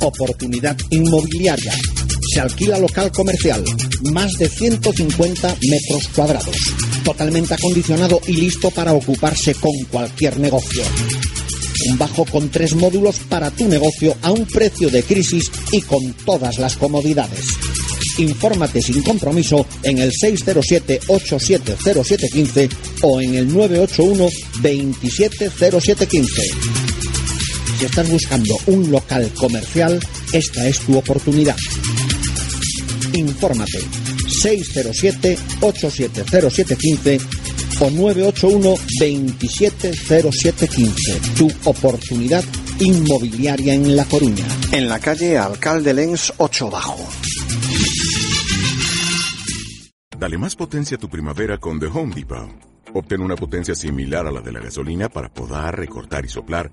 Oportunidad inmobiliaria. Se alquila local comercial, más de 150 metros cuadrados, totalmente acondicionado y listo para ocuparse con cualquier negocio. Un bajo con tres módulos para tu negocio a un precio de crisis y con todas las comodidades. Infórmate sin compromiso en el 607-870715 o en el 981-270715. Si estás buscando un local comercial, esta es tu oportunidad. Infórmate 607-870715 o 981-270715. Tu oportunidad inmobiliaria en La Coruña. En la calle Alcalde Lens 8 Bajo. Dale más potencia a tu primavera con The Home Depot. Obtén una potencia similar a la de la gasolina para podar, recortar y soplar